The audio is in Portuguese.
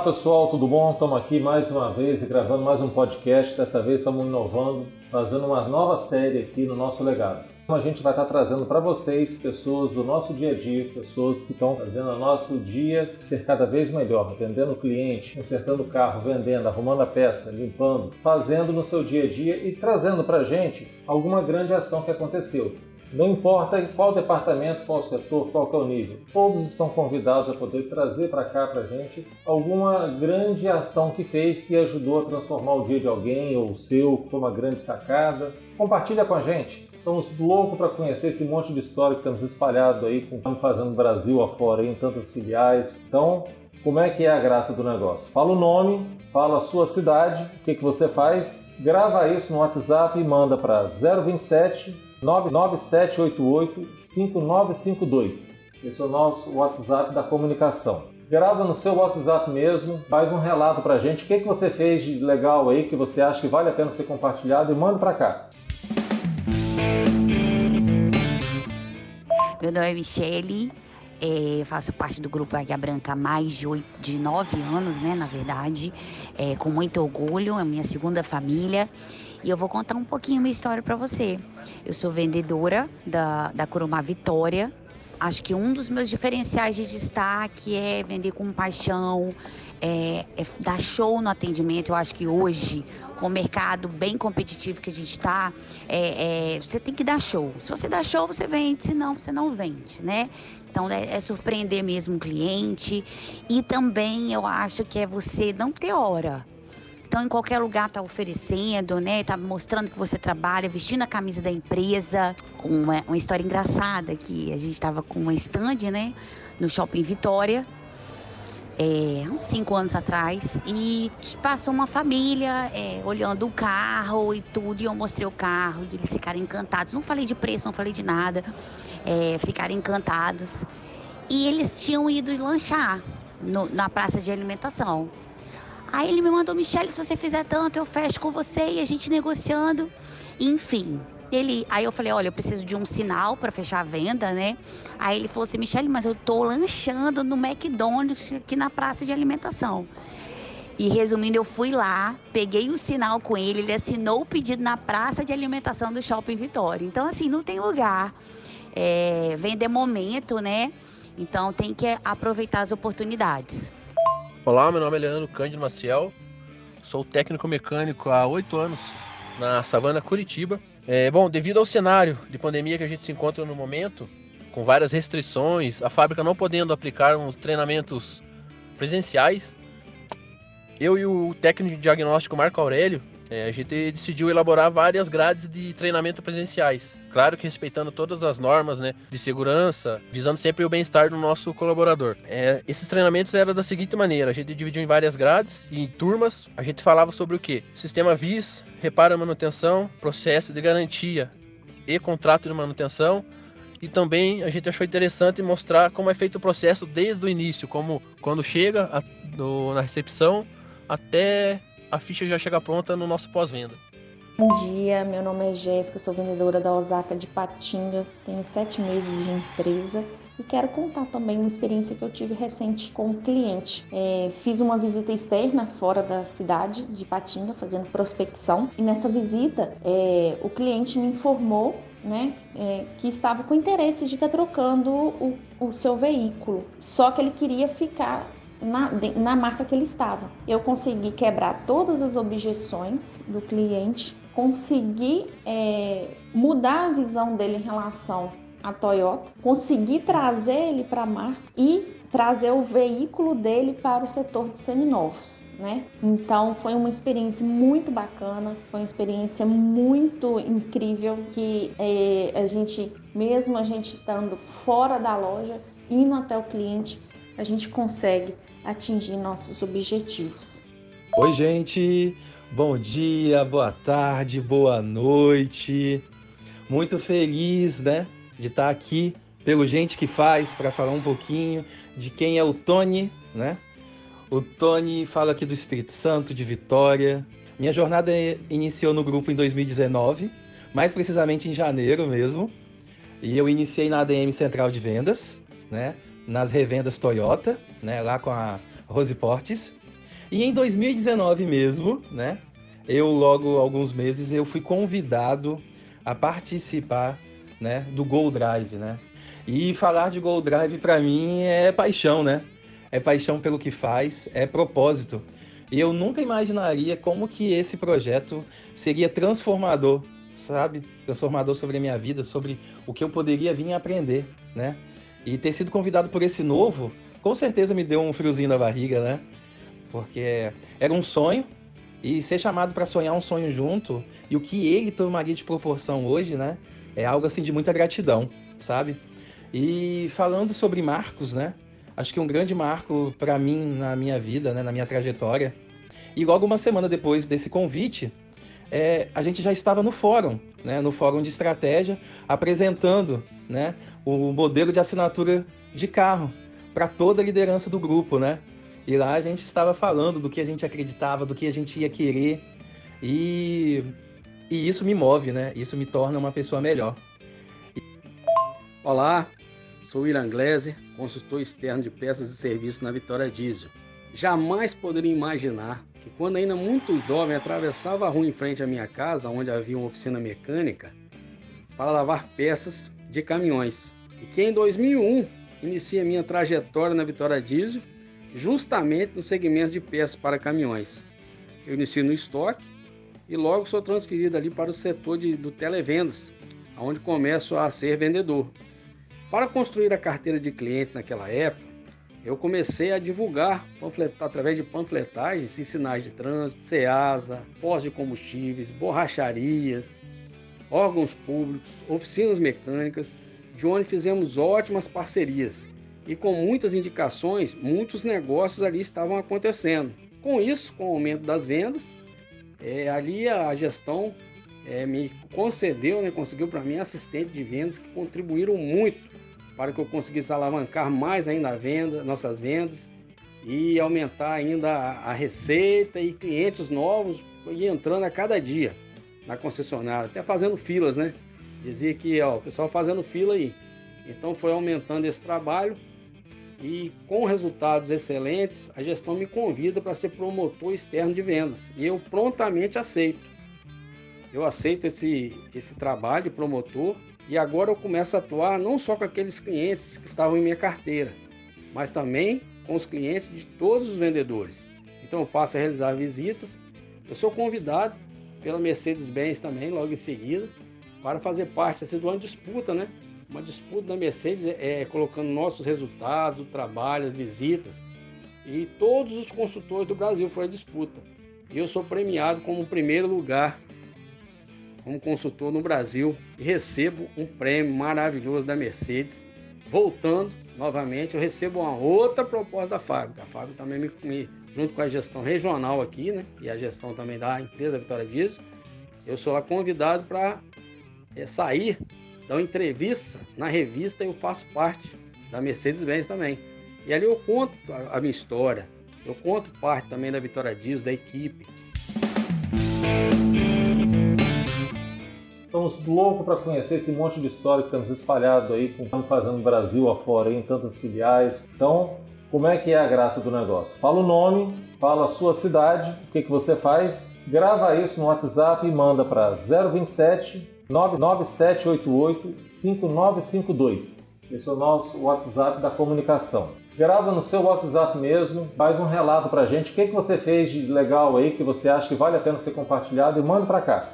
Olá pessoal, tudo bom? Estamos aqui mais uma vez gravando mais um podcast. Dessa vez estamos inovando, fazendo uma nova série aqui no nosso legado. A gente vai estar trazendo para vocês pessoas do nosso dia a dia, pessoas que estão fazendo o nosso dia ser cada vez melhor, atendendo o cliente, consertando o carro, vendendo, arrumando a peça, limpando, fazendo no seu dia a dia e trazendo para a gente alguma grande ação que aconteceu. Não importa qual departamento, qual setor, qual é o nível, todos estão convidados a poder trazer para cá para a gente alguma grande ação que fez que ajudou a transformar o dia de alguém ou o seu, que foi uma grande sacada. Compartilha com a gente. Estamos loucos para conhecer esse monte de história que estamos espalhado aí, que estamos fazendo Brasil afora, em tantas filiais. Então, como é que é a graça do negócio? Fala o nome, fala a sua cidade, o que, que você faz, grava isso no WhatsApp e manda para 027 99788-5952. Esse é o nosso WhatsApp da comunicação. Grava no seu WhatsApp mesmo, faz um relato pra gente, o que, que você fez de legal aí, que você acha que vale a pena ser compartilhado e manda pra cá. Meu nome é Michele, é, faço parte do grupo Águia Branca há mais de, oito, de nove anos, né, na verdade, é, com muito orgulho, é minha segunda família. E eu vou contar um pouquinho minha história para você. Eu sou vendedora da, da Curumá Vitória. Acho que um dos meus diferenciais de destaque é vender com paixão, é, é dar show no atendimento. Eu acho que hoje, com o mercado bem competitivo que a gente está, é, é, você tem que dar show. Se você dá show, você vende, se não, você não vende, né? Então é, é, surpreender mesmo o cliente. E também eu acho que é você não ter hora. Então, em qualquer lugar tá oferecendo, né? Tá mostrando que você trabalha, vestindo a camisa da empresa. Uma, uma história engraçada que a gente estava com uma stand, né? No Shopping Vitória. É, uns cinco anos atrás e passou uma família é, olhando o carro e tudo, e eu mostrei o carro e eles ficaram encantados. Não falei de preço, não falei de nada, é, ficaram encantados. E eles tinham ido lanchar no, na praça de alimentação. Aí ele me mandou, Michelle, se você fizer tanto, eu fecho com você e a gente negociando. Enfim, ele, aí eu falei, olha, eu preciso de um sinal para fechar a venda, né? Aí ele falou assim, Michelle, mas eu tô lanchando no McDonald's aqui na praça de alimentação. E resumindo, eu fui lá, peguei o sinal com ele, ele assinou o pedido na praça de alimentação do Shopping Vitória. Então, assim, não tem lugar. É, vender momento, né? Então tem que aproveitar as oportunidades. Olá, meu nome é Leandro Cândido Maciel, sou técnico mecânico há oito anos na Savana Curitiba. É, bom, devido ao cenário de pandemia que a gente se encontra no momento, com várias restrições, a fábrica não podendo aplicar uns treinamentos presenciais, eu e o técnico de diagnóstico Marco Aurélio é, a gente decidiu elaborar várias grades de treinamento presenciais. Claro que respeitando todas as normas né, de segurança, visando sempre o bem-estar do nosso colaborador. É, esses treinamentos eram da seguinte maneira: a gente dividiu em várias grades e em turmas. A gente falava sobre o que? Sistema VIS, reparo e manutenção, processo de garantia e contrato de manutenção. E também a gente achou interessante mostrar como é feito o processo desde o início, como quando chega a, do, na recepção até a ficha já chega pronta no nosso pós-venda. Bom dia, meu nome é Jéssica, sou vendedora da Osaka de Patinga, tenho sete meses de empresa e quero contar também uma experiência que eu tive recente com um cliente. É, fiz uma visita externa fora da cidade de Patinga, fazendo prospecção, e nessa visita é, o cliente me informou né, é, que estava com interesse de estar trocando o, o seu veículo, só que ele queria ficar na, na marca que ele estava. Eu consegui quebrar todas as objeções do cliente, consegui é, mudar a visão dele em relação à Toyota, consegui trazer ele para a marca e trazer o veículo dele para o setor de seminovos, né? Então foi uma experiência muito bacana, foi uma experiência muito incrível que é, a gente, mesmo a gente estando fora da loja, indo até o cliente, a gente consegue atingir nossos objetivos. Oi, gente! Bom dia, boa tarde, boa noite. Muito feliz, né, de estar aqui pelo Gente que Faz para falar um pouquinho de quem é o Tony, né? O Tony fala aqui do Espírito Santo, de Vitória. Minha jornada iniciou no grupo em 2019, mais precisamente em janeiro mesmo. E eu iniciei na ADM Central de Vendas, né? Nas revendas Toyota, né, lá com a Rose Portes. E em 2019 mesmo, né? Eu logo alguns meses eu fui convidado a participar, né, do Gold Drive, né? E falar de Gold Drive para mim é paixão, né? É paixão pelo que faz, é propósito. E eu nunca imaginaria como que esse projeto seria transformador, sabe? Transformador sobre a minha vida, sobre o que eu poderia vir aprender, né? E ter sido convidado por esse novo, com certeza me deu um friozinho na barriga, né? Porque era um sonho e ser chamado para sonhar um sonho junto e o que ele tomaria de proporção hoje, né? É algo assim de muita gratidão, sabe? E falando sobre marcos, né? Acho que um grande marco para mim na minha vida, né, na minha trajetória. E logo uma semana depois desse convite, é, a gente já estava no fórum, né, no fórum de estratégia, apresentando né, o modelo de assinatura de carro para toda a liderança do grupo, né? E lá a gente estava falando do que a gente acreditava, do que a gente ia querer. E, e isso me move, né? Isso me torna uma pessoa melhor. Olá, sou William Glese, consultor externo de peças e serviços na Vitória Diesel. Jamais poderia imaginar que quando ainda muito jovem atravessava a rua em frente à minha casa, onde havia uma oficina mecânica, para lavar peças de caminhões. E que em 2001 inicia minha trajetória na Vitória Diesel, justamente no segmento de peças para caminhões. Eu inicio no estoque e logo sou transferido ali para o setor de, do televendas, onde começo a ser vendedor. Para construir a carteira de clientes naquela época, eu comecei a divulgar através de panfletagens e sinais de trânsito, CEASA, postos de combustíveis, borracharias, órgãos públicos, oficinas mecânicas, de onde fizemos ótimas parcerias. E com muitas indicações, muitos negócios ali estavam acontecendo. Com isso, com o aumento das vendas, é, ali a gestão é, me concedeu, né, conseguiu para mim assistente de vendas que contribuíram muito para que eu conseguisse alavancar mais ainda a venda, nossas vendas e aumentar ainda a, a receita e clientes novos e entrando a cada dia na concessionária, até fazendo filas, né? Dizia que ó, o pessoal fazendo fila aí. Então foi aumentando esse trabalho e com resultados excelentes, a gestão me convida para ser promotor externo de vendas e eu prontamente aceito. Eu aceito esse, esse trabalho de promotor e agora eu começo a atuar não só com aqueles clientes que estavam em minha carteira, mas também com os clientes de todos os vendedores. Então eu passo a realizar visitas. Eu sou convidado pela Mercedes-Benz também, logo em seguida, para fazer parte assim, de uma disputa, né? Uma disputa da Mercedes é, colocando nossos resultados, o trabalho, as visitas. E todos os consultores do Brasil foi a disputa. E eu sou premiado como primeiro lugar como consultor no Brasil e recebo um prêmio maravilhoso da Mercedes. Voltando novamente, eu recebo uma outra proposta da fábrica. A fábrica também me, me junto com a gestão regional aqui, né? E a gestão também da empresa Vitória Diesel, eu sou lá convidado para é, sair, dar uma entrevista na revista. Eu faço parte da Mercedes-Benz também. E ali eu conto a, a minha história, eu conto parte também da Vitória Diesel, da equipe. Loucos para conhecer esse monte de história que temos espalhado aí, estamos fazendo Brasil afora, em tantas filiais. Então, como é que é a graça do negócio? Fala o nome, fala a sua cidade, o que, que você faz, grava isso no WhatsApp e manda para 027 99788 5952. Esse é o nosso WhatsApp da comunicação. Grava no seu WhatsApp mesmo, faz um relato para a gente, o que, que você fez de legal aí, que você acha que vale a pena ser compartilhado e manda para cá.